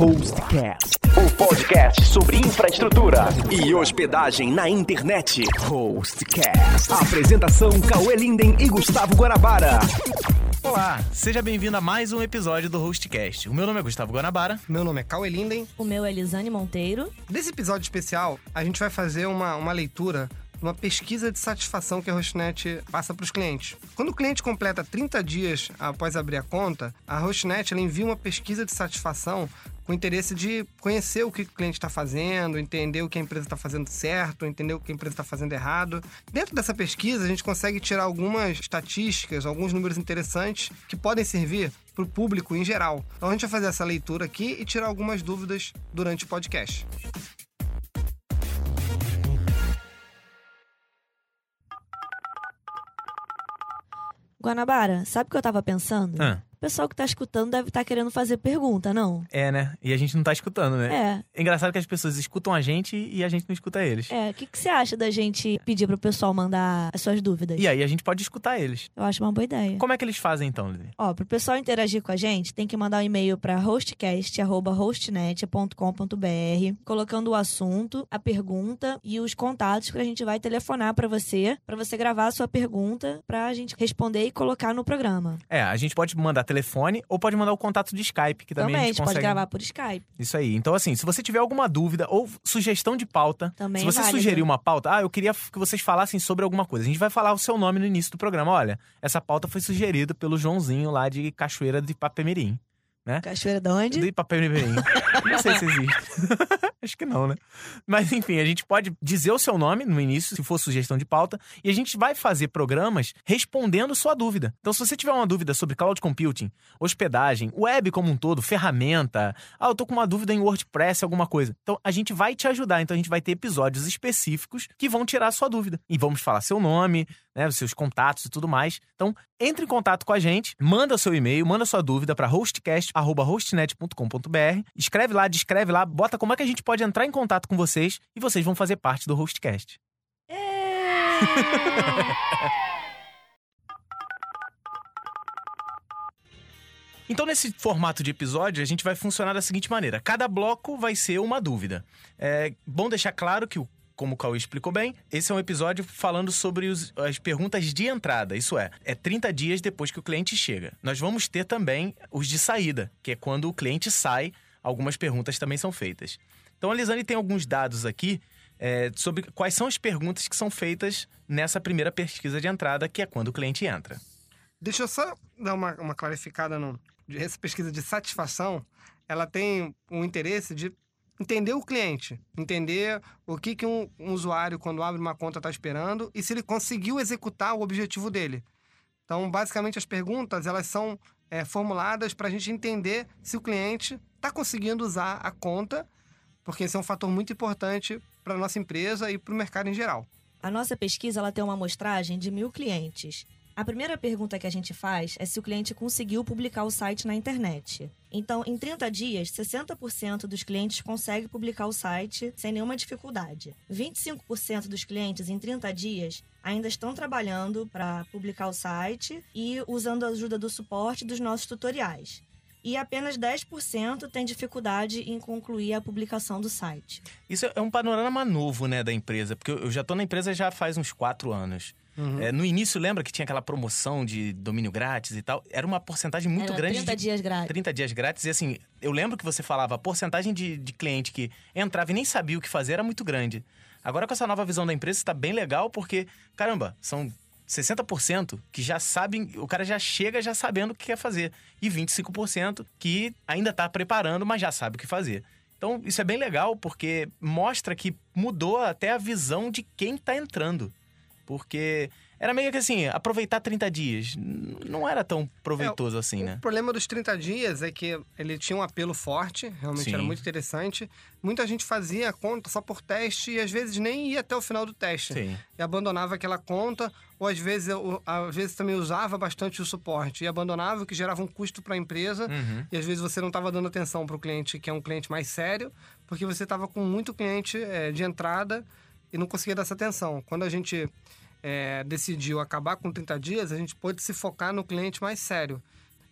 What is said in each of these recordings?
Hostcast, o podcast sobre infraestrutura e hospedagem na internet. Hostcast. Apresentação Cauê Linden e Gustavo Guanabara. Olá, seja bem-vindo a mais um episódio do Hostcast. O meu nome é Gustavo Guanabara. Meu nome é Cauê Linden. O meu é Lisane Monteiro. Nesse episódio especial, a gente vai fazer uma, uma leitura uma pesquisa de satisfação que a Hostnet passa para os clientes. Quando o cliente completa 30 dias após abrir a conta, a Hostnet envia uma pesquisa de satisfação o interesse de conhecer o que o cliente está fazendo, entender o que a empresa está fazendo certo, entender o que a empresa está fazendo errado. Dentro dessa pesquisa, a gente consegue tirar algumas estatísticas, alguns números interessantes que podem servir para o público em geral. Então a gente vai fazer essa leitura aqui e tirar algumas dúvidas durante o podcast. Guanabara, sabe o que eu tava pensando? Ah. O pessoal que tá escutando deve estar tá querendo fazer pergunta, não? É, né? E a gente não tá escutando, né? É. É engraçado que as pessoas escutam a gente e a gente não escuta eles. É, o que, que você acha da gente pedir pro pessoal mandar as suas dúvidas? E aí a gente pode escutar eles. Eu acho uma boa ideia. Como é que eles fazem então, Lili? Ó, pro pessoal interagir com a gente, tem que mandar um e-mail para hostcast@hostnet.com.br, colocando o assunto, a pergunta e os contatos que a gente vai telefonar para você, para você gravar a sua pergunta pra gente responder e colocar no programa. É, a gente pode mandar telefone ou pode mandar o contato de Skype, que também, Também, a gente consegue... pode gravar por Skype. Isso aí. Então, assim, se você tiver alguma dúvida ou sugestão de pauta, Também se você válido. sugerir uma pauta, ah, eu queria que vocês falassem sobre alguma coisa. A gente vai falar o seu nome no início do programa. Olha, essa pauta foi sugerida pelo Joãozinho lá de Cachoeira de Papemirim. Cachoeira de onde? De Papemirim. Não sei se existe. Acho que não, né? Mas enfim, a gente pode dizer o seu nome no início, se for sugestão de pauta, e a gente vai fazer programas respondendo sua dúvida. Então, se você tiver uma dúvida sobre cloud computing, hospedagem, web como um todo, ferramenta, ah, eu tô com uma dúvida em WordPress, alguma coisa. Então, a gente vai te ajudar. Então, a gente vai ter episódios específicos que vão tirar sua dúvida. E vamos falar seu nome, né, seus contatos e tudo mais. Então, entre em contato com a gente, manda seu e-mail, manda sua dúvida para hostcast@hostnet.com.br, escreve lá, descreve lá, bota como é que a gente pode entrar em contato com vocês e vocês vão fazer parte do Hostcast. Então, nesse formato de episódio, a gente vai funcionar da seguinte maneira: cada bloco vai ser uma dúvida. É bom deixar claro que, como o Cauê explicou bem, esse é um episódio falando sobre os- as perguntas de entrada. Isso é, é 30 dias depois que o cliente chega. Nós vamos ter também os de saída, que é quando o cliente sai, algumas perguntas também são feitas. Então, a Lisane tem alguns dados aqui é, sobre quais são as perguntas que são feitas nessa primeira pesquisa de entrada, que é quando o cliente entra. Deixa eu só dar uma, uma clarificada no. Essa pesquisa de satisfação, ela tem o interesse de entender o cliente, entender o que, que um, um usuário, quando abre uma conta, está esperando e se ele conseguiu executar o objetivo dele. Então, basicamente, as perguntas elas são é, formuladas para a gente entender se o cliente está conseguindo usar a conta, porque esse é um fator muito importante para a nossa empresa e para o mercado em geral. A nossa pesquisa ela tem uma amostragem de mil clientes. A primeira pergunta que a gente faz é se o cliente conseguiu publicar o site na internet. Então, em 30 dias, 60% dos clientes conseguem publicar o site sem nenhuma dificuldade. 25% dos clientes em 30 dias ainda estão trabalhando para publicar o site e usando a ajuda do suporte dos nossos tutoriais. E apenas 10% tem dificuldade em concluir a publicação do site. Isso é um panorama novo, né, da empresa, porque eu já tô na empresa já faz uns quatro anos. É, no início, lembra que tinha aquela promoção de domínio grátis e tal? Era uma porcentagem muito Era grande 30 de dias grátis. 30 dias grátis. E assim, eu lembro que você falava, a porcentagem de, de cliente que entrava e nem sabia o que fazer era muito grande. Agora, com essa nova visão da empresa, está bem legal, porque, caramba, são 60% que já sabem, o cara já chega já sabendo o que quer fazer. E 25% que ainda está preparando, mas já sabe o que fazer. Então, isso é bem legal, porque mostra que mudou até a visão de quem está entrando. Porque era meio que assim, aproveitar 30 dias. Não era tão proveitoso assim, né? O problema dos 30 dias é que ele tinha um apelo forte, realmente Sim. era muito interessante. Muita gente fazia a conta só por teste e às vezes nem ia até o final do teste. Sim. E abandonava aquela conta, ou às vezes, eu- às vezes também usava bastante o suporte e abandonava, o que gerava um custo para a empresa. Uhum. E às vezes você não estava dando atenção para o cliente que é um cliente mais sério, porque você estava com muito cliente eh, de entrada e não conseguia dar essa atenção. Quando a gente eh, decidiu acabar com 30 dias, a gente pôde se focar no cliente mais sério.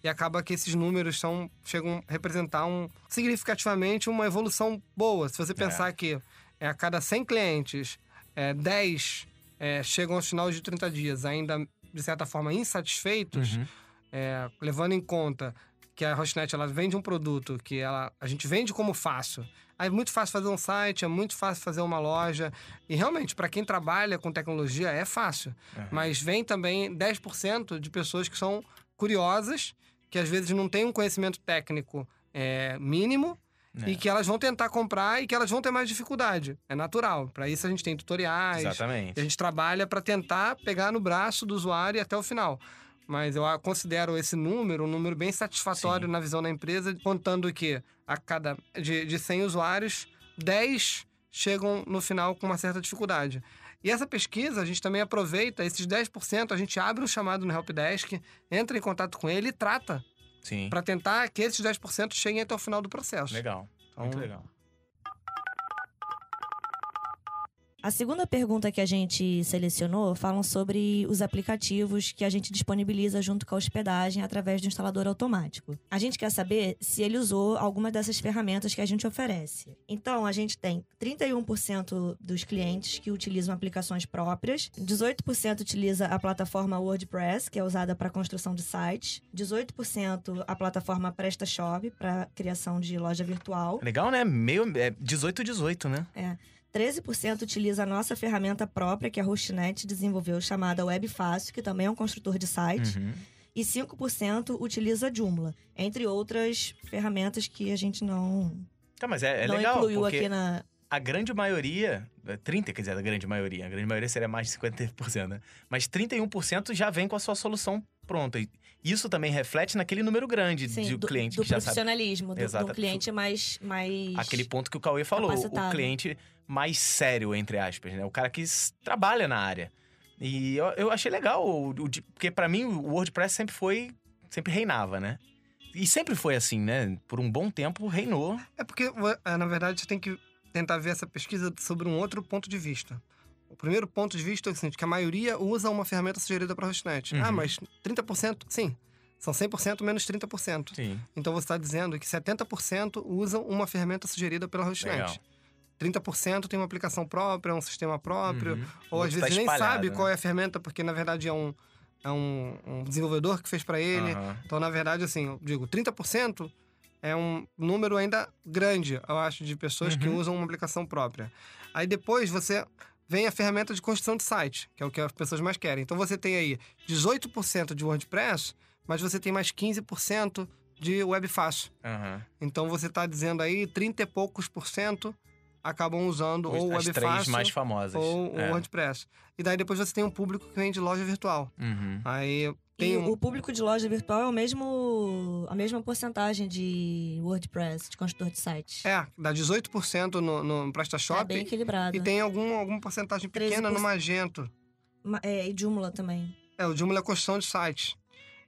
e acaba que esses números são, chegam a representar um, significativamente uma evolução boa. Se você pensar que é, a cada 100 clientes, é, 10 é, chegam aos finais de 30 dias ainda, de certa forma, insatisfeitos, Uhum. é, levando em conta que a Rosnet ela vende um produto que ela, a gente vende como fácil. É muito fácil fazer um site, é muito fácil fazer uma loja. E realmente, para quem trabalha com tecnologia, é fácil. Mas vem também 10% de pessoas que são curiosas, que às vezes não têm um conhecimento técnico é, mínimo. É. E que elas vão tentar comprar e que elas vão ter mais dificuldade. É natural. Para isso a gente tem tutoriais. Exatamente. A gente trabalha para tentar pegar no braço do usuário e até o final. Mas eu considero esse número um número bem satisfatório Sim. na visão da empresa, contando que a cada de, de 100 usuários, 10 chegam no final com uma certa dificuldade. E essa pesquisa, a gente também aproveita esses 10%, a gente abre um chamado no Helpdesk, entra em contato com ele e trata, Sim. para tentar que esses 10% cheguem até o final do processo. Legal. Muito Então- legal. A segunda pergunta que a gente selecionou falam sobre os aplicativos que a gente disponibiliza junto com a hospedagem através do instalador automático. A gente quer saber se ele usou alguma dessas ferramentas que a gente oferece. Então, a gente tem 31% dos clientes que utilizam aplicações próprias, 18% utiliza a plataforma WordPress, que é usada para construção de sites, 18% a plataforma PrestaShop para criação de loja virtual. Legal, né? Meio, é 18-18, né? 13% utiliza a nossa ferramenta própria, que a Hostnet desenvolveu, chamada Web Fácil, que também é um construtor de site. Uhum. E 5% utiliza a Joomla, entre outras ferramentas que a gente não, Tá, mas é, é não legal, incluiu porque aqui na. a grande maioria, é, 30, quer dizer, a grande maioria, a grande maioria seria mais de 50%, né? Mas 31% já vem com a sua solução pronta. E isso também reflete naquele número grande Sim, de do, cliente do que já sabe. profissionalismo, do, Exato. do cliente mais. mais... Aquele ponto que o Cauê falou, o cliente mais sério, entre aspas, né? O cara que trabalha na área. E eu, eu achei legal, o, o porque pra mim o WordPress sempre foi, sempre reinava, né? E sempre foi assim, né? Por um bom tempo reinou. É porque, é, na verdade, você tem que tentar ver essa pesquisa sobre um outro ponto de vista. O primeiro ponto de vista é o seguinte, que a maioria usa uma ferramenta sugerida para Hostnet. Uhum. Ah, mas 30%? Sim. São 100% menos 30%. Sim. Então você está dizendo que 70% usam uma ferramenta sugerida pela Hostnet. Legal. 30% tem uma aplicação própria, um sistema próprio. Uhum. Ou às tá vezes nem espalhado, sabe né? qual é a ferramenta, porque na verdade é um, é um, um desenvolvedor que fez para ele. Aham. Então, na verdade, assim, eu digo, 30% é um número ainda grande, eu acho, de pessoas que Uhum. usam uma aplicação própria. Aí depois você vem a ferramenta de construção de site, que é o que as pessoas mais querem. Então você tem aí 18% de WordPress, mas você tem mais 15% de web fácil. Aham. Então você está dizendo aí 30 e poucos por cento acabam usando ou As web três mais famosas. ou o É. WordPress. E daí depois você tem um público que vem de loja virtual. Uhum. Aí tem E um... o público de loja virtual é o mesmo, a mesma porcentagem de WordPress, de construtor de site. É, dá 18% no, no PrestaShop É bem equilibrado. e tem algum, alguma porcentagem pequena 13%. no Magento. Ma- É, e Joomla também. É, o Joomla é construção de site.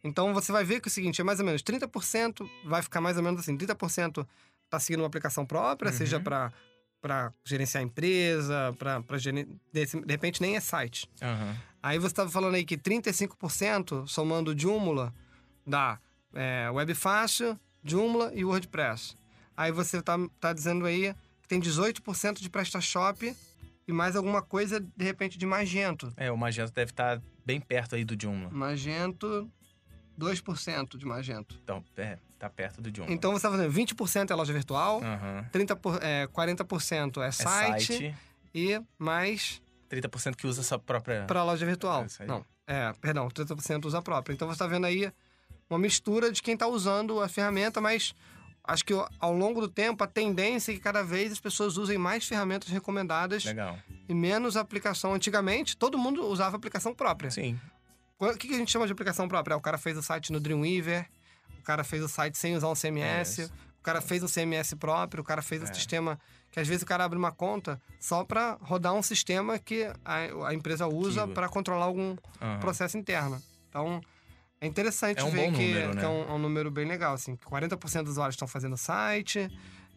Então você vai ver que é o seguinte, é mais ou menos 30%, vai ficar mais ou menos assim, 30% tá seguindo uma aplicação própria, Uhum. seja para para gerenciar a empresa, para de, de repente nem é site. Aham. Aí você estava falando aí que 35%, somando Joomla, dá é, Web Fácil, Joomla e WordPress. Aí você tá, tá dizendo aí que tem 18% de PrestaShop e mais alguma coisa, de repente, de Magento. É, o Magento deve estar bem perto aí do Joomla. Magento, 2% de Magento. Então, é, tá perto do Joomla. Então você está fazendo 20% é loja virtual, Aham. 30 por, é, 40% é É site, site, e mais 30% que usa a sua própria... para loja virtual. É. Não, é, perdão, 30% usa a própria. Então você está vendo aí uma mistura de quem está usando a ferramenta, mas acho que ao longo do tempo a tendência é que cada vez as pessoas usem mais ferramentas recomendadas Legal. e menos aplicação. Antigamente, todo mundo usava aplicação própria. Sim. O que que a gente chama de aplicação própria? É, O cara fez o site no Dreamweaver, o cara fez o site sem usar um CMS, É o cara fez um CMS próprio, o cara fez É. um sistema que às vezes o cara abre uma conta só para rodar um sistema que a, a empresa usa para controlar algum Aham. processo interno. Então, é interessante É um ver que, número, né? que é um, é um número bem legal. Assim, que 40% dos usuários estão fazendo site,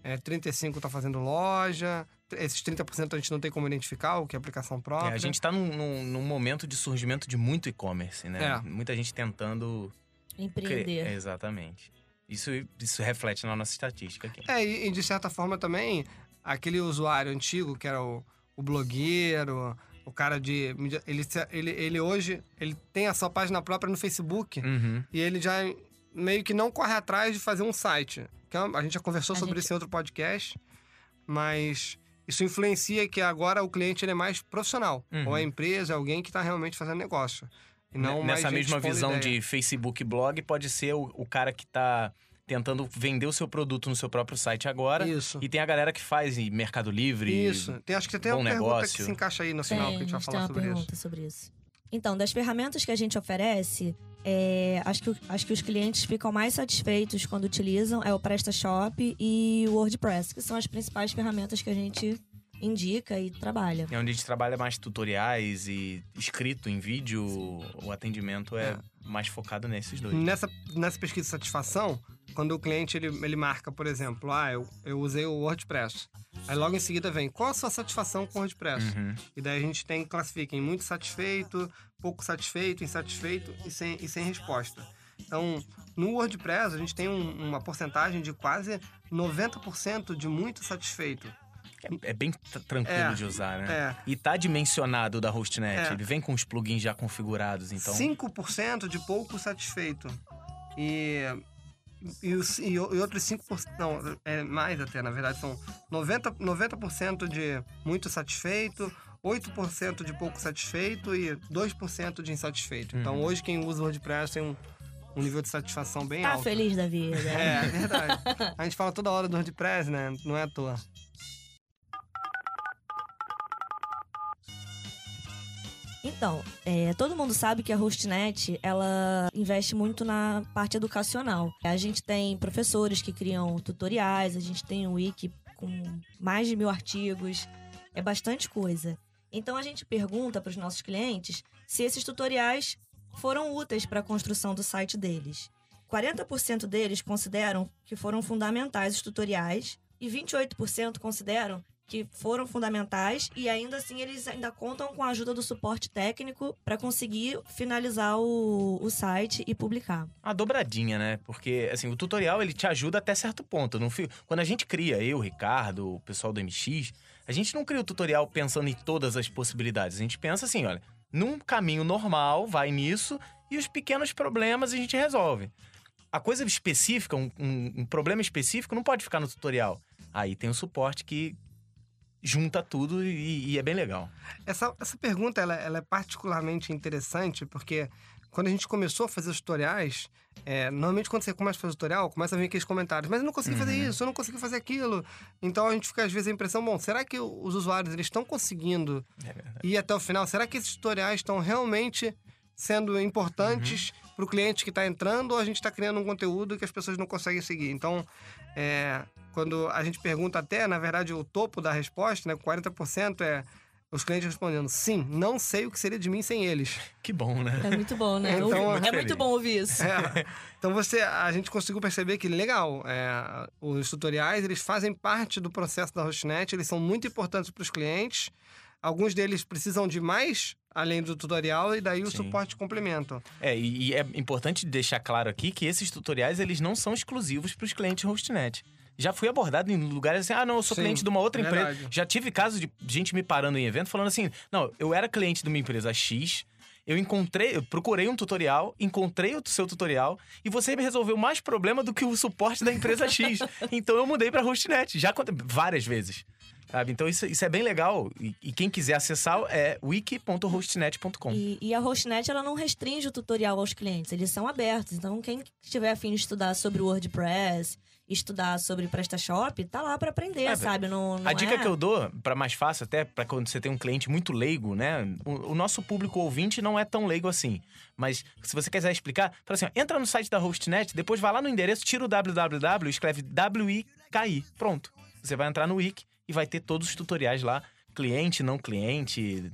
é, 35% estão fazendo loja, esses 30% a gente não tem como identificar o que é aplicação É, própria. a gente tá num, num- num momento de surgimento de muito e-commerce, né? É. Muita gente tentando Empreender. Cre- Exatamente. Isso, isso reflete na nossa estatística aqui. É, e, e de certa forma também, aquele usuário antigo, que era o, o blogueiro, o cara de. Ele, ele, ele hoje ele tem a sua página própria no Facebook Uhum. e ele já meio que não corre atrás de fazer um site. É a gente já conversou A sobre gente- isso em outro podcast, mas isso influencia que agora o cliente ele é mais profissional. Uhum. Ou a empresa é alguém que está realmente fazendo negócio. E não mais Nessa mesma visão ideia. de Facebook blog, pode ser o, o cara que tá tentando vender o seu produto no seu próprio site agora. Isso. E tem a galera que faz em Mercado Livre. Isso. Tem, acho que tem bom uma pergunta negócio. que se encaixa aí no final, Tem, que a gente vai tem falar uma sobre isso. pergunta sobre isso. Então, das ferramentas que a gente oferece, é, acho, que, acho que os clientes ficam mais satisfeitos quando utilizam é o PrestaShop e o WordPress, que são as principais ferramentas que a gente indica e trabalha. É onde a gente trabalha mais tutoriais e escrito em vídeo, o atendimento é, É. mais focado nesses dois. Nessa, nessa pesquisa de satisfação, quando o cliente ele, ele marca, por exemplo, ah, eu, eu usei o WordPress. Aí logo em seguida vem, qual a sua satisfação com o WordPress? Uhum. E daí a gente tem, classifica em muito satisfeito, pouco satisfeito, insatisfeito e sem, e sem resposta. Então, no WordPress, a gente tem um- uma porcentagem de quase 90% de muito satisfeito. É, é bem tranquilo É, de usar, né? É, E tá dimensionado da HostNet. É. Ele vem com os plugins já configurados, então. 5% de pouco satisfeito. E, e, e, e outros 5%, não, é mais até, na verdade, são 90%, 90 de muito satisfeito, 8% de pouco satisfeito e 2% de insatisfeito. Então, Uhum. hoje, quem usa o WordPress tem um, um nível de satisfação bem Tá alto. feliz da vida. É, é verdade. A gente fala toda hora do WordPress, né? Não é à toa. Então, é, todo mundo sabe que a HostNet, ela investe muito na parte educacional. A gente tem professores que criam tutoriais, a gente tem um wiki com mais de mil artigos, é bastante coisa. Então, a gente pergunta para os nossos clientes se esses tutoriais foram úteis para a construção do site deles. 40% deles consideram que foram fundamentais os tutoriais e 28% consideram que foram fundamentais e ainda assim eles ainda contam com a ajuda do suporte técnico para conseguir finalizar o, o site e publicar. Uma dobradinha, né? Porque, assim, o tutorial, ele te ajuda até certo ponto. Não Quando a gente cria, eu, Ricardo, o pessoal do MX, a gente não cria o tutorial pensando em todas as possibilidades. A gente pensa assim, olha, num caminho normal, vai nisso, e os pequenos problemas a gente resolve. A coisa específica, um, um- um problema específico, não pode ficar no tutorial. Aí tem o suporte que junta tudo e, e é bem legal. Essa, essa pergunta ela, ela é particularmente interessante porque quando a gente começou a fazer os tutoriais, é, normalmente quando você começa a fazer tutorial, começa a vir aqueles comentários, mas eu não consegui fazer Uhum. isso, eu não consegui fazer aquilo. Então a gente fica às vezes a impressão, bom, será que os usuários eles estão conseguindo É ir até o final? Será que esses tutoriais estão realmente sendo importantes Uhum. para o cliente que está entrando ou a gente está criando um conteúdo que as pessoas não conseguem seguir? Então, é, quando a gente pergunta até, na verdade, o topo da resposta, né, 40% é os clientes respondendo sim, não sei o que seria de mim sem eles. Que bom, né? É muito bom, né? Então, muito é feliz. muito bom ouvir isso. É, então você, a gente conseguiu perceber que legal, é, os tutoriais eles fazem parte do processo da HostNet, eles são muito importantes para os clientes. Alguns deles precisam de mais além do tutorial e daí o Sim. suporte complementa. É, e, e é importante deixar claro aqui que esses tutoriais eles não são exclusivos para os clientes HostNet. Já fui abordado em lugares assim, ah, não, eu sou Sim, cliente de uma outra empresa. verdade. Já tive casos de gente me parando em evento falando assim, não, eu era cliente de uma empresa X, eu encontrei, eu procurei um tutorial, encontrei o seu tutorial e você me resolveu mais problema do que o suporte da empresa X. então eu mudei para HostNet, já várias vezes. Sabe? Então isso, isso é bem legal. E, e quem quiser acessar é wiki.hostnet.com. E, e a HostNet ela não restringe o tutorial aos clientes, eles são abertos. Então, quem estiver afim de estudar sobre o WordPress, estudar sobre PrestaShop, tá lá para aprender, É, sabe? Não, não A dica é... que eu dou, para mais fácil, até para quando você tem um cliente muito leigo, né? O, o nosso público ouvinte não é tão leigo assim. Mas se você quiser explicar, fala assim: ó, entra no site da HostNet, depois vai lá no endereço, tira o www, escreve WIKI. Pronto. Você vai entrar no Wiki e vai ter todos os tutoriais lá. Cliente, não cliente,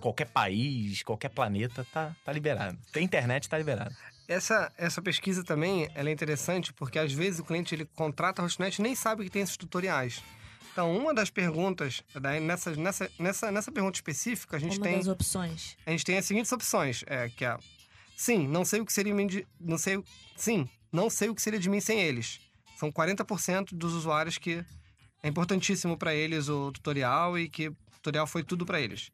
qualquer país, qualquer planeta, tá, tá liberado. Tem internet, tá liberado. Essa, essa pesquisa também ela é interessante porque às vezes o cliente ele contrata a HostNet e nem sabe que tem esses tutoriais. Então, uma das perguntas, daí nessa, nessa, nessa, nessa pergunta específica, a gente Uma tem das opções. a gente tem as seguintes opções, é, que é Sim, não sei o que seria de, não sei, sim, não sei o que seria de mim sem eles. São 40% dos usuários que é importantíssimo para eles o tutorial e que o tutorial foi tudo para eles.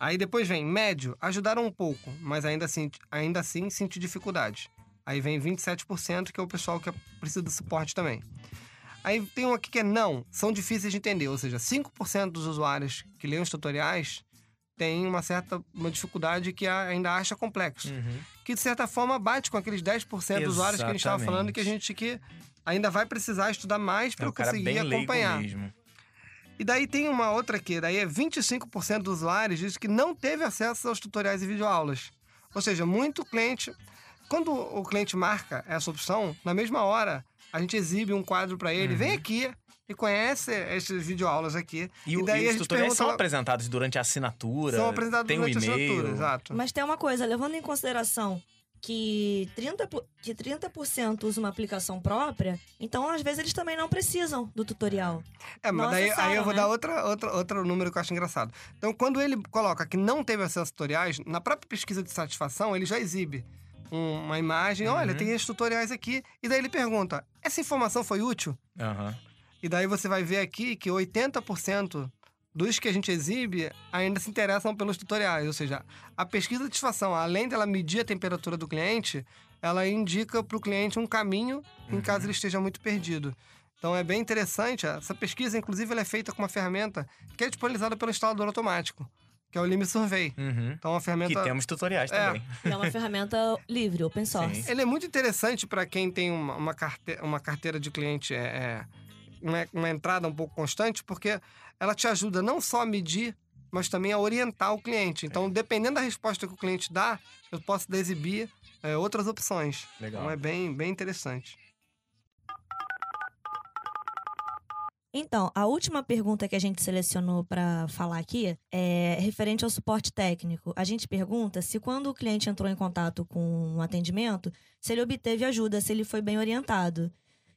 Aí depois vem médio, ajudaram um pouco, mas ainda assim, ainda assim senti dificuldade. Aí vem 27%, que é o pessoal que precisa do suporte também. Aí tem um aqui que é não, são difíceis de entender, ou seja, 5% dos usuários que leem os tutoriais têm uma certa uma dificuldade que ainda acha complexo. Uhum. Que de certa forma bate com aqueles 10% dos usuários que a gente estava falando que a gente que ainda vai precisar estudar mais para É conseguir acompanhar. mesmo. E daí tem uma outra aqui, daí é 25% dos usuários diz que não teve acesso aos tutoriais e videoaulas. Ou seja, muito cliente. Quando o cliente marca essa opção, na mesma hora a gente exibe um quadro para ele, vem aqui e conhece essas videoaulas aqui. Uhum. E, o- daí e a os gente tutoriais são lá- apresentados durante a assinatura. são apresentados tem durante a e-mail. assinatura, exato. Mas tem uma coisa, levando em consideração que 30%, po- que 30% usa uma aplicação própria, então às vezes eles também não precisam do tutorial. É, mas daí aí eu vou né? dar outra, outra, outro número que eu acho engraçado. Então, quando ele coloca que não teve acesso a tutoriais, na própria pesquisa de satisfação, ele já exibe um- uma imagem, olha, Uhum. tem esses tutoriais aqui, e daí ele pergunta, essa informação foi útil? Aham. E daí você vai ver aqui que 80% dos que a gente exibe ainda se interessam pelos tutoriais. Ou seja, a pesquisa de satisfação, além dela medir a temperatura do cliente, ela indica para o cliente um caminho em caso ele esteja muito perdido. Então é bem interessante. Essa pesquisa, inclusive, ela é feita com uma ferramenta que é disponibilizada pelo instalador automático, que é o Lime Survey. Uhum. Então, é uma ferramenta. Que temos tutoriais É. também. É uma ferramenta livre, open source. Sim. Ele é muito interessante para quem tem uma, uma, carte- uma carteira de cliente, é, é, uma, uma entrada um pouco constante, porque ela te ajuda não só a medir, mas também a orientar o cliente. Então, dependendo da resposta que o cliente dá, eu posso exibir é, outras opções. Legal. Então, é bem, bem interessante. Então, a última pergunta que a gente selecionou para falar aqui é referente ao suporte técnico. A gente pergunta se quando o cliente entrou em contato com um atendimento, se ele obteve ajuda, se ele foi bem orientado.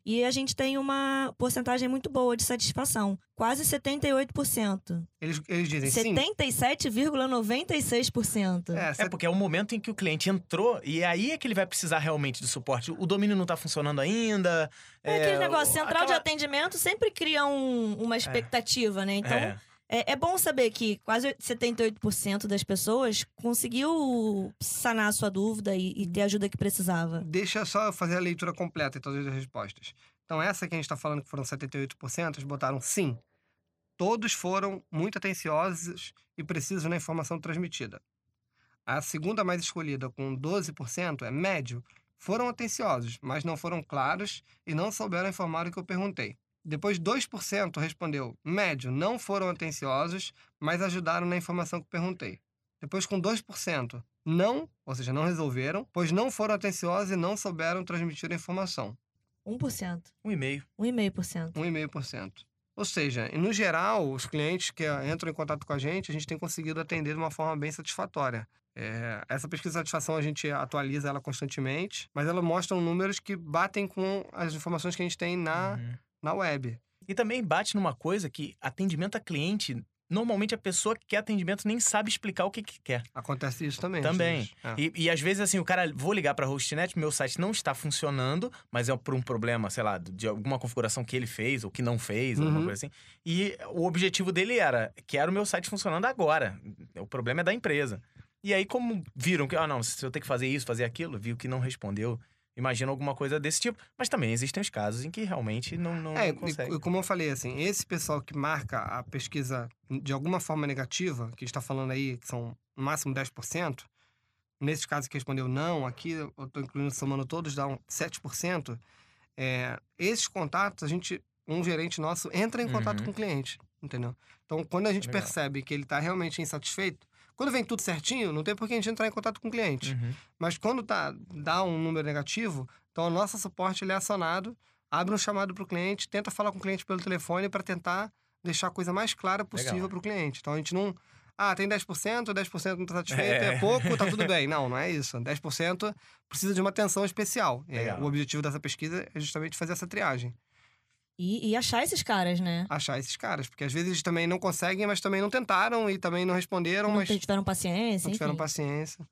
E a gente tem uma porcentagem muito boa de satisfação, quase 78%. Eles, eles dizem sim. 77,96%. É, É porque é o momento em que o cliente entrou e aí é que ele vai precisar realmente do suporte. O domínio não tá funcionando ainda. É aquele negócio, central de aquela- atendimento sempre cria um- uma expectativa, né? Então, É. É, é bom saber que quase 78% das pessoas conseguiu sanar a sua dúvida e, e ter a ajuda que precisava. Deixa só fazer a leitura completa de todas as respostas. Então, essa que a gente está falando que foram 78%, eles botaram sim. Todos foram muito atenciosos e precisos na informação transmitida. A segunda mais escolhida, com 12%, é médio. Foram atenciosos, mas não foram claros e não souberam informar o que eu perguntei. Depois, 2% respondeu médio, não foram atenciosos, mas ajudaram na informação que perguntei. Depois, com 2%, não, ou seja, não resolveram, pois não foram atenciosos e não souberam transmitir a informação. 1%. Um e-mail. 1,5%. 1,5%. Ou seja, e no geral, os clientes que eh, entram em contato com a gente, a gente tem conseguido atender de uma forma bem satisfatória. É, essa pesquisa de satisfação a gente atualiza ela constantemente, mas ela mostra números que batem com as informações que a gente tem na, Uhum. Na web. E também bate numa coisa que atendimento a cliente, normalmente a pessoa que quer atendimento nem sabe explicar o que, que quer. Acontece isso também. Também. É. E, e às vezes, assim, o cara, vou ligar pra Hostnet, meu site não está funcionando, mas é por um problema, sei lá, de alguma configuração que ele fez ou que não fez, alguma Uhum. coisa assim. E o objetivo dele era, quero o meu site funcionando agora. O problema é da empresa. E aí, como viram que, ah, não, se eu tenho que fazer isso, fazer aquilo, viu que não respondeu. Imagina alguma coisa desse tipo. Mas também existem os casos em que realmente não, não, É, consegue. e como eu falei, assim, esse pessoal que marca a pesquisa de alguma forma negativa, que está falando aí que são no máximo 10%, nesses casos que respondeu não, aqui eu estou incluindo, somando todos, dá um 7%, é, esses contatos, a gente, um gerente nosso entra em contato Uhum. com o cliente, entendeu? Então, quando a gente Legal. percebe que ele está realmente insatisfeito, quando vem tudo certinho, não tem por que a gente entrar em contato com o cliente. Uhum. Mas quando tá, dá um número negativo, então o nosso suporte ele é acionado, abre um chamado para o cliente, tenta falar com o cliente pelo telefone para tentar deixar a coisa mais clara possível para o cliente. Então a gente não. Ah, tem 10%, 10% não está satisfeito, é. É. pouco, tá tudo bem. Não, não é isso. 10% precisa de uma atenção especial. É, o objetivo dessa pesquisa é justamente fazer essa triagem. E, e achar esses caras, né? Achar esses caras. Porque às vezes eles também não conseguem, mas também não tentaram e também não responderam, Não mas tiveram paciência, não tiveram enfim. paciência.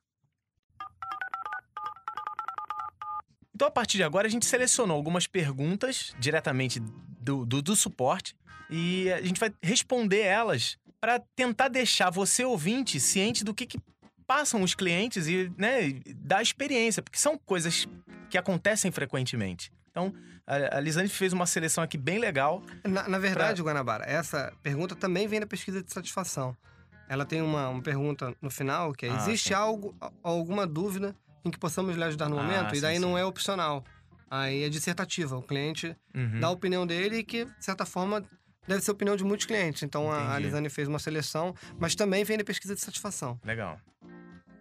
Então, a partir de agora, a gente selecionou algumas perguntas diretamente do, do, do suporte e a gente vai responder elas para tentar deixar você, ouvinte, ciente do que, que passam os clientes e né, da experiência, porque são coisas que acontecem frequentemente. Então, a, a Lisane fez uma seleção aqui bem legal. Na, na verdade, pra... Guanabara, essa pergunta também vem da pesquisa de satisfação. Ela tem uma, uma pergunta no final que é: ah, existe sim. algo, alguma dúvida em que possamos lhe ajudar no ah, momento? Sim, e daí sim. não é opcional. Aí é dissertativa. O cliente uhum. dá a opinião dele e que, de certa forma, deve ser a opinião de muitos clientes. Então Entendi. a Lisane fez uma seleção, mas também vem da pesquisa de satisfação. Legal.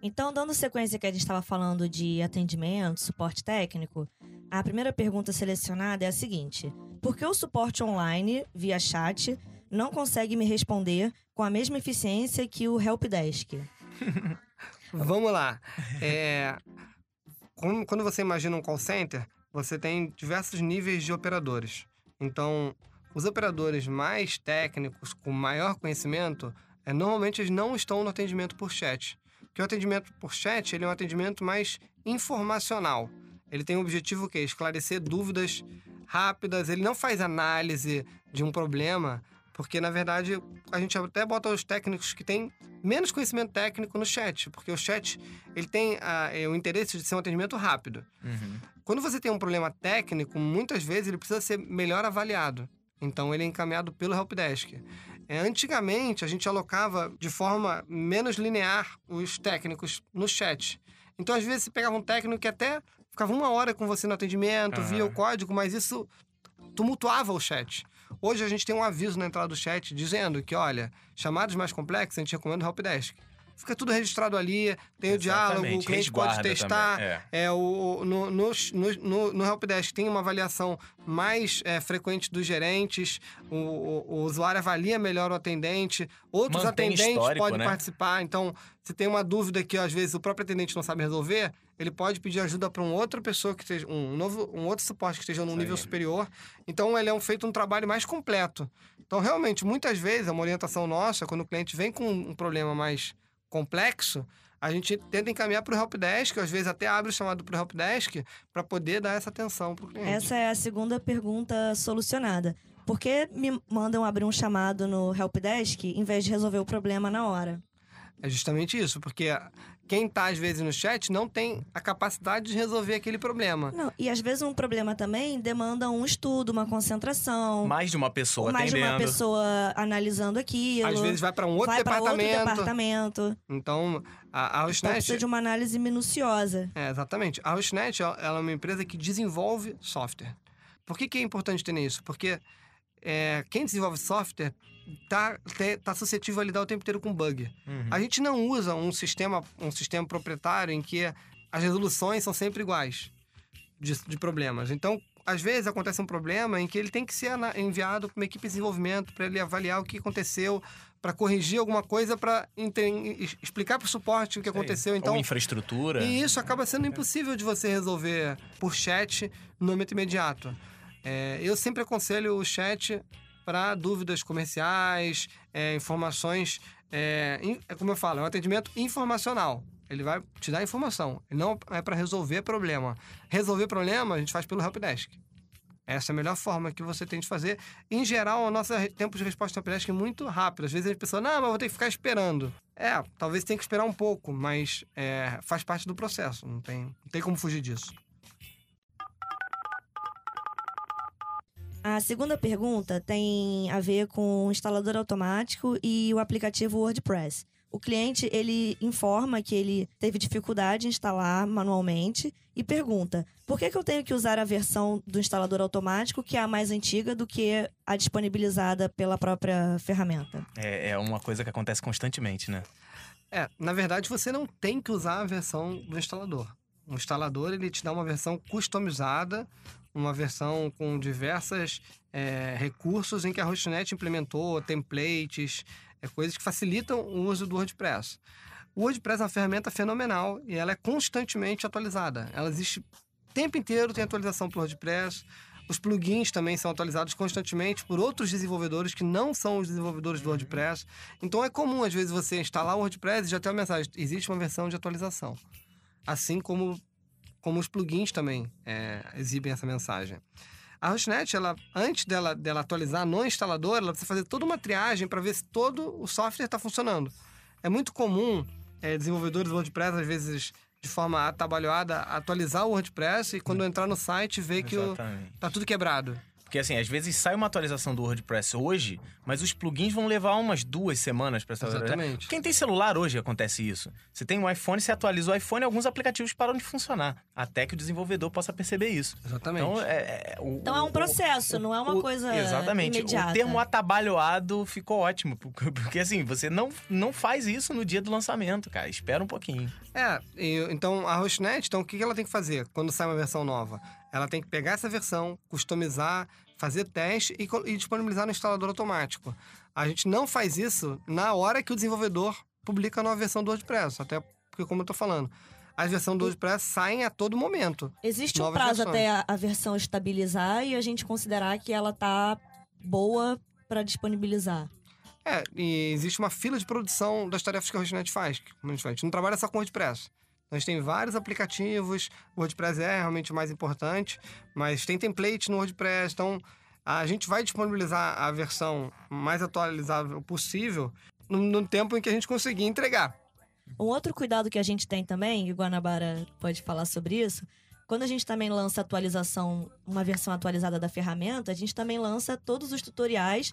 Então, dando sequência que a gente estava falando de atendimento, suporte técnico, a primeira pergunta selecionada é a seguinte: Por que o suporte online, via chat, não consegue me responder com a mesma eficiência que o helpdesk? Vamos lá. É, quando você imagina um call center, você tem diversos níveis de operadores. Então, os operadores mais técnicos, com maior conhecimento, é, normalmente eles não estão no atendimento por chat. Porque o atendimento por chat ele é um atendimento mais informacional. Ele tem o objetivo que esclarecer dúvidas rápidas, ele não faz análise de um problema, porque na verdade a gente até bota os técnicos que têm menos conhecimento técnico no chat, porque o chat ele tem a, é, o interesse de ser um atendimento rápido. Uhum. Quando você tem um problema técnico, muitas vezes ele precisa ser melhor avaliado. Então ele é encaminhado pelo helpdesk. É, antigamente, a gente alocava de forma menos linear os técnicos no chat. Então, às vezes, você pegava um técnico que até ficava uma hora com você no atendimento, uhum. via o código, mas isso tumultuava o chat. Hoje a gente tem um aviso na entrada do chat dizendo que, olha, chamados mais complexos, a gente recomenda o helpdesk fica tudo registrado ali, tem Exatamente. o diálogo, o cliente pode testar. É. é. o, no, no, no, no Helpdesk tem uma avaliação mais é, frequente dos gerentes, o, o, o, usuário avalia melhor o atendente, outros Mantém atendentes podem né? participar. Então, se tem uma dúvida que às vezes o próprio atendente não sabe resolver, ele pode pedir ajuda para uma outra pessoa que esteja, um novo, um outro suporte que esteja num nível superior. Então, ele é um, feito um trabalho mais completo. Então, realmente, muitas vezes, é uma orientação nossa, quando o cliente vem com um problema mais complexo, a gente tenta encaminhar para o helpdesk, às vezes até abre o chamado para o helpdesk, para poder dar essa atenção para o cliente. Essa é a segunda pergunta solucionada. Por que me mandam abrir um chamado no helpdesk em vez de resolver o problema na hora? É justamente isso, porque quem está às vezes no chat não tem a capacidade de resolver aquele problema. Não, e às vezes um problema também demanda um estudo, uma concentração. Mais de uma pessoa mais atendendo. Mais de uma pessoa analisando aquilo. Às vezes vai para um outro vai departamento. Outro departamento. Então, a, a Hostnet... Então precisa de uma análise minuciosa. É, exatamente. A Hostnet, ela é uma empresa que desenvolve software. Por que, que é importante ter isso? Porque é, quem desenvolve software tá, tá suscetível a lidar o tempo inteiro com bug. Uhum. A gente não usa um sistema, um sistema proprietário em que as resoluções são sempre iguais de, de problemas. Então, às vezes acontece um problema em que ele tem que ser enviado para uma equipe de desenvolvimento para ele avaliar o que aconteceu, para corrigir alguma coisa, para explicar para o suporte o que aconteceu. Então, Ou infraestrutura. E isso acaba sendo impossível de você resolver por chat no momento imediato. É, eu sempre aconselho o chat para dúvidas comerciais, é, informações. É, é, como eu falo, é um atendimento informacional. Ele vai te dar informação. Não é para resolver problema. Resolver problema a gente faz pelo helpdesk. Essa é a melhor forma que você tem de fazer. Em geral, o nosso tempo de resposta ao helpdesk é muito rápido. Às vezes a pessoa, não, mas vou ter que ficar esperando. É, talvez tenha que esperar um pouco, mas é, faz parte do processo. Não tem, não tem como fugir disso. A segunda pergunta tem a ver com o instalador automático e o aplicativo WordPress. O cliente ele informa que ele teve dificuldade em instalar manualmente e pergunta: por que, que eu tenho que usar a versão do instalador automático que é a mais antiga do que a disponibilizada pela própria ferramenta? É, é uma coisa que acontece constantemente, né? É, na verdade você não tem que usar a versão do instalador. O instalador ele te dá uma versão customizada uma versão com diversos é, recursos em que a Hostnet implementou templates, é, coisas que facilitam o uso do WordPress. O WordPress é uma ferramenta fenomenal e ela é constantemente atualizada. Ela existe o tempo inteiro, tem atualização para o WordPress. Os plugins também são atualizados constantemente por outros desenvolvedores que não são os desenvolvedores do uhum. WordPress. Então é comum, às vezes, você instalar o WordPress e já ter uma mensagem: existe uma versão de atualização. Assim como como os plugins também é, exibem essa mensagem. A Hostnet, ela, antes dela, dela atualizar no instalador, ela precisa fazer toda uma triagem para ver se todo o software está funcionando. É muito comum é, desenvolvedores do WordPress, às vezes de forma atabalhoada, atualizar o WordPress e quando entrar no site ver que o, tá tudo quebrado. Porque assim, às vezes sai uma atualização do WordPress hoje, mas os plugins vão levar umas duas semanas para essa Exatamente. Quem tem celular hoje acontece isso. Você tem um iPhone, você atualiza o iPhone, alguns aplicativos param de funcionar, até que o desenvolvedor possa perceber isso. Exatamente. Então é, é, o- Então é um o- processo, não é uma o- coisa Exatamente. imediata. O termo atabalhoado ficou ótimo, porque assim, você não, não faz isso no dia do lançamento, cara. Espera um pouquinho. É, e- então a Hostnet, então o que que ela tem que fazer quando sai uma versão nova? Ela tem que pegar essa versão, customizar, fazer teste e, e disponibilizar no instalador automático. A gente não faz isso na hora que o desenvolvedor publica a nova versão do WordPress, até porque, como eu tô falando, as versões do WordPress saem a todo momento. Existe um prazo versões. até a, a versão estabilizar e a gente considerar que ela tá boa para disponibilizar. É, e existe uma fila de produção das tarefas que a Hostnet faz. Como a gente fala, A gente não trabalha só com WordPress. A gente tem vários aplicativos, o WordPress é realmente o mais importante, mas tem template no WordPress, então a gente vai disponibilizar a versão mais atualizável possível no, no tempo em que a gente conseguir entregar. Um outro cuidado que a gente tem também, e o Guanabara pode falar sobre isso, quando a gente também lança atualização, uma versão atualizada da ferramenta, a gente também lança todos os tutoriais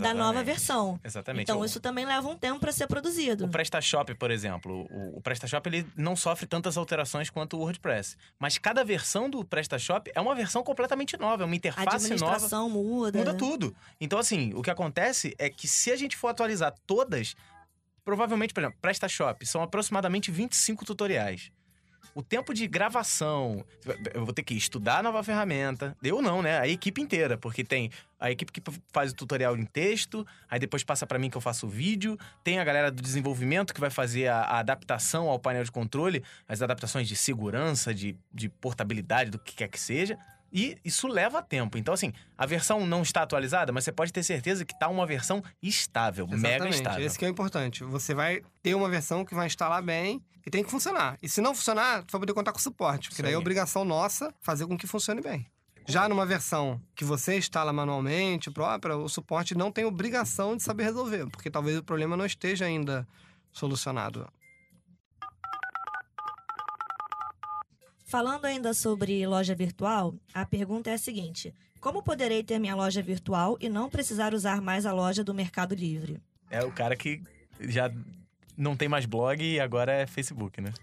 da nova versão. Exatamente. Então O- isso também leva um tempo para ser produzido. O PrestaShop, por exemplo, o, o PrestaShop ele não sofre tantas alterações quanto o WordPress. Mas cada versão do PrestaShop é uma versão completamente nova, é uma A interface nova. administração muda. Muda tudo. Então, assim, o que acontece é que se a gente for atualizar todas, provavelmente, por exemplo, PrestaShop, são aproximadamente 25 tutoriais. O tempo de gravação, eu vou ter que estudar a nova ferramenta. Eu não, né? A equipe inteira, porque tem a equipe que faz o tutorial em texto, aí depois passa para mim que eu faço o vídeo, tem a galera do desenvolvimento que vai fazer a, a adaptação ao painel de controle, as adaptações de segurança, de, de portabilidade, do que quer que seja. E isso leva tempo. Então, assim, a versão não está atualizada, mas você pode ter certeza que está uma versão estável, mega Exatamente, estável. esse que é o importante. Você vai ter uma versão que vai instalar bem e tem que funcionar. E se não funcionar, tu vai poder contar com o suporte, porque daí é obrigação nossa fazer com que funcione bem. Já numa versão que você instala manualmente, própria, o suporte não tem obrigação de saber resolver, porque talvez o problema não esteja ainda solucionado. Falando ainda sobre loja virtual, a pergunta é a seguinte: como poderei ter minha loja virtual e não precisar usar mais a loja do Mercado Livre? É o cara que já não tem mais blog e agora é Facebook, né?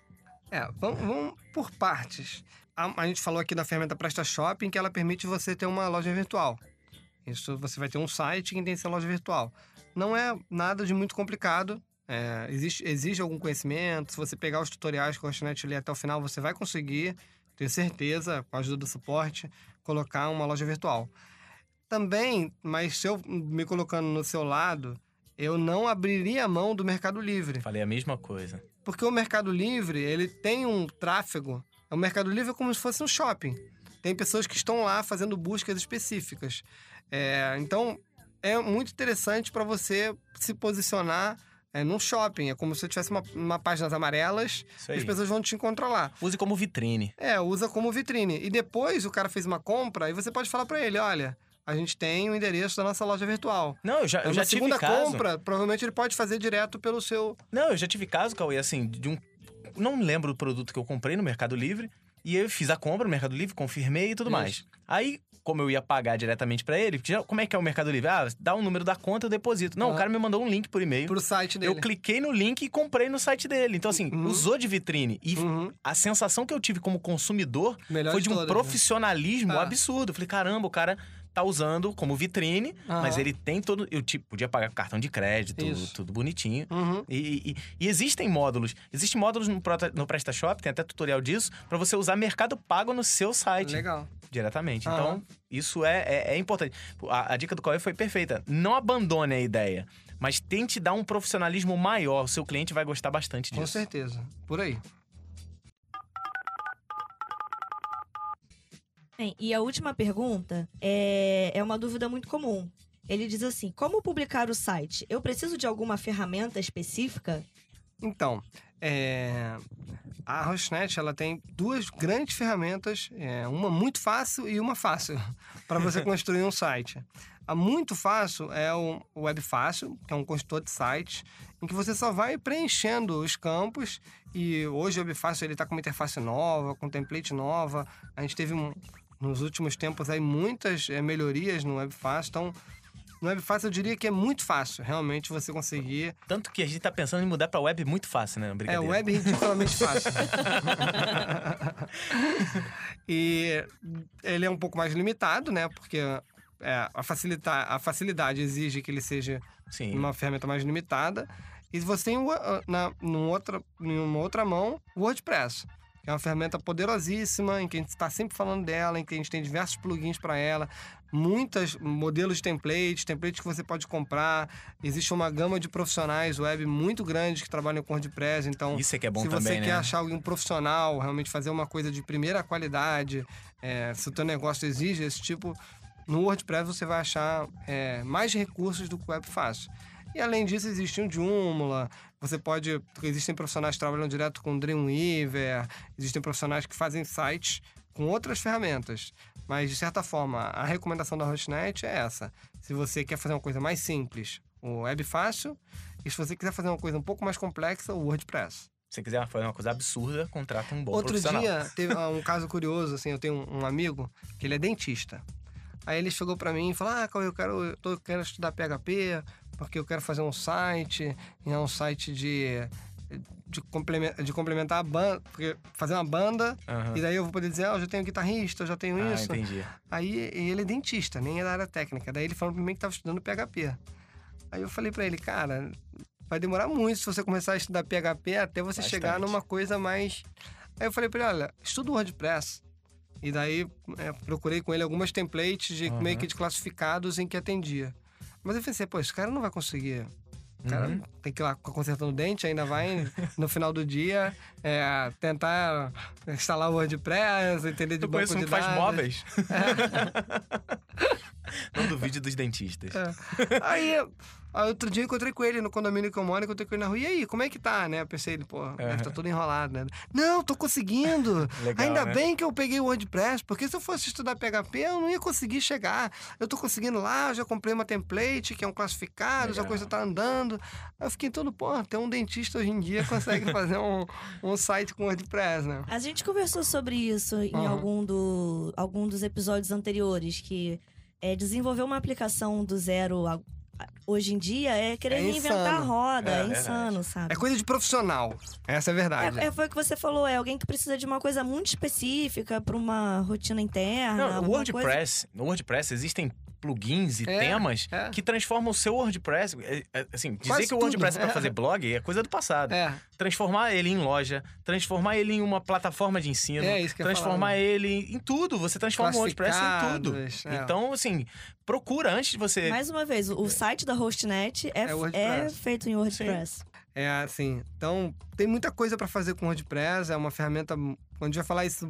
É, vamos, vamos por partes. A, a gente falou aqui da ferramenta PrestaShop, em que ela permite você ter uma loja virtual. Isso você vai ter um site que tem essa loja virtual. Não é nada de muito complicado. É, existe, exige algum conhecimento. Se você pegar os tutoriais com a Hostnet ali até o final, você vai conseguir, tenho certeza, com a ajuda do suporte, colocar uma loja virtual. Também, mas se eu me colocando no seu lado, eu não abriria a mão do Mercado Livre. Falei a mesma coisa. Porque o Mercado Livre, ele tem um tráfego. O Mercado Livre é como se fosse um shopping. Tem pessoas que estão lá fazendo buscas específicas. É, então, é muito interessante para você se posicionar é, num shopping. É como se você tivesse uma, uma páginas amarelas e as pessoas vão te encontrar lá. Use como vitrine. É, usa como vitrine. E depois o cara fez uma compra e você pode falar para ele, olha, a gente tem o endereço da nossa loja virtual. Não, eu já, É eu já uma tive segunda caso. compra, provavelmente ele pode fazer direto pelo seu Não, eu já tive caso, Cauê, assim, de um. Não lembro o produto que eu comprei no Mercado Livre. E eu fiz a compra no Mercado Livre, confirmei e tudo Isso. mais. Aí, como eu ia pagar diretamente pra ele, já- como é que é o Mercado Livre? Ah, dá o número da conta, eu deposito. Não, Aham. o cara me mandou um link por e-mail. pro site dele. Eu cliquei no link e comprei no site dele. Então, assim, Uhum. usou de vitrine. E Uhum. a sensação que eu tive como consumidor Melhor foi de um todas, né? profissionalismo Ah. absurdo. Eu falei, caramba, o cara tá usando como vitrine, Aham. mas ele tem todo. Eu tipo, podia pagar com cartão de crédito, Isso. tudo bonitinho. Uhum. E, e- e existem módulos. Existem módulos no, no PrestaShop, tem até tutorial disso, pra você usar Mercado Pago no seu site Legal. Diretamente. Então, isso é, é, é importante. A, a dica do Cauê foi perfeita. Não abandone a ideia, mas tente dar um profissionalismo maior. O seu cliente vai gostar bastante Com disso. certeza. Por aí. Bem, e a última pergunta é, é uma dúvida muito comum. Ele diz assim: como publicar o site? Eu preciso de alguma ferramenta específica? Então, é, a Hostnet ela tem duas grandes ferramentas, é, uma muito fácil e uma fácil, para você construir um site. A muito fácil é o Web Fácil, que é um construtor de sites, em que você só vai preenchendo os campos e hoje o Web Fácil está com uma interface nova, com template nova. A gente teve um, nos últimos tempos aí muitas é, melhorias no Web Fácil, então no Web Fácil eu diria que é muito fácil realmente você conseguir. Tanto que a gente tá pensando em mudar pra web muito fácil, né? É, web ridiculamente fácil. e ele é um pouco mais limitado, né? Porque é, a, facilita a facilidade exige que ele seja Sim. uma ferramenta mais limitada. E você tem na, num outra, em uma outra mão o WordPress é uma ferramenta poderosíssima, em que a gente está sempre falando dela, em que a gente tem diversos plugins para ela, muitos modelos de templates, templates que você pode comprar. Existe uma gama de profissionais web muito grande que trabalham com WordPress. Então, Isso é que é bom se também, você né? quer achar alguém profissional, realmente fazer uma coisa de primeira qualidade, é, se o teu negócio exige esse tipo, no WordPress você vai achar é, mais recursos do que o Web Fácil. E além disso, existe um Joomla, você pode... Existem profissionais que trabalham direto com Dreamweaver, existem profissionais que fazem sites com outras ferramentas. Mas, de certa forma, a recomendação da Hostnet é essa. Se você quer fazer uma coisa mais simples, o Web Fácil. E se você quiser fazer uma coisa um pouco mais complexa, o WordPress. Se você quiser fazer uma coisa absurda, contrata um bom Outro profissional. dia, teve um caso curioso, assim, eu tenho um amigo que ele é dentista. Aí ele chegou para mim e falou: Ah, eu quero, eu tô, quero estudar PHP, porque eu quero fazer um site, é um site de, de, complementar, de complementar a banda, porque fazer uma banda, uhum. e daí eu vou poder dizer, ah, eu já tenho guitarrista, eu já tenho ah, isso. Entendi. Aí ele é dentista, nem é da área técnica. Daí ele falou pra mim que tava estudando PHP. Aí eu falei para ele, cara, vai demorar muito se você começar a estudar PHP até você Bastante. chegar numa coisa mais. Aí eu falei para ele, olha, estuda o WordPress. E daí é, procurei com ele algumas templates de uhum. meio que de classificados em que atendia. Mas eu pensei, pô, esse cara não vai conseguir. O cara uhum. tem que ir lá consertando o dente, ainda vai no final do dia é, tentar instalar o WordPress, entender de eu banco de um dados. faz móveis. É. Duvide dos dentistas. É. Aí, outro dia eu encontrei com ele no condomínio que eu moro, encontrei com ele na rua. E aí, como é que tá, né? Eu pensei, ele, pô, deve tá todo enrolado, né? Não, tô conseguindo. Legal, Ainda né? bem que eu peguei o WordPress, porque se eu fosse estudar PHP, eu não ia conseguir chegar. Eu tô conseguindo lá, já comprei uma template, que é um classificado, Legal. a coisa tá andando. Aí eu fiquei todo, pô, até um dentista hoje em dia consegue fazer um, um site com WordPress, né? A gente conversou sobre isso em uhum. algum, do, algum dos episódios anteriores, que é, desenvolver uma aplicação do zero a, hoje em dia é querer é reinventar a roda, é, é insano, sabe? É coisa de profissional. Essa é a verdade. É, é, foi o que você falou, é alguém que precisa de uma coisa muito específica para uma rotina interna. Não, o WordPress, coisa... no WordPress existem plugins e é, temas é. que transformam o seu WordPress. É, é, assim, dizer Quase que o WordPress tudo. é para fazer blog é coisa do passado. É. Transformar ele em loja, transformar ele em uma plataforma de ensino, transformar ele em tudo. Você transforma o WordPress em tudo. Então, assim, procura antes de você. Mais uma vez, o site da Hostnet é, é, feito em WordPress. Sim. É assim, então tem muita coisa para fazer com o WordPress, é uma ferramenta. Quando a gente vai falar isso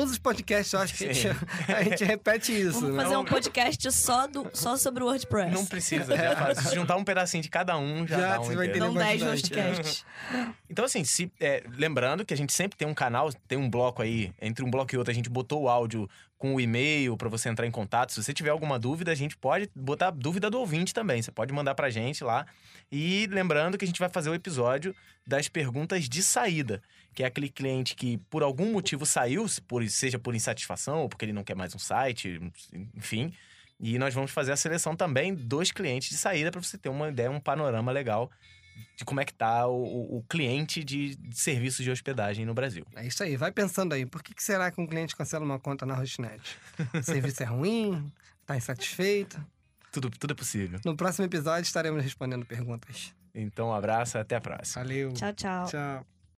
todos os podcasts, eu acho que a gente, a gente, repete isso. Vamos fazer um podcast só, do, só sobre o WordPress. Não precisa, já faz. Se juntar um pedacinho de cada um, já, já dá um vai ter Dão 10 podcasts. Então, assim, se, é, lembrando que a gente sempre tem um canal, tem um bloco aí, entre um bloco e outro, a gente botou o áudio com o e-mail para você entrar em contato. Se você tiver alguma dúvida, a gente pode botar a dúvida do ouvinte também. Você pode mandar pra gente lá. E lembrando que a gente vai fazer o episódio das perguntas de saída, que é aquele cliente que por algum motivo saiu, por, seja por insatisfação ou porque ele não quer mais um site, enfim. E nós vamos fazer a seleção também dos clientes de saída para você ter uma ideia, um panorama legal de como é que tá o, o cliente de, de, serviços de hospedagem no Brasil. É isso aí, vai pensando aí, por que, que será que um cliente cancela uma conta na Hostnet? o serviço é ruim? Tá insatisfeito? Tudo, tudo é possível. No próximo episódio estaremos respondendo perguntas. Então, um abraço, até a próxima. Valeu. Tchau, tchau. Tchau.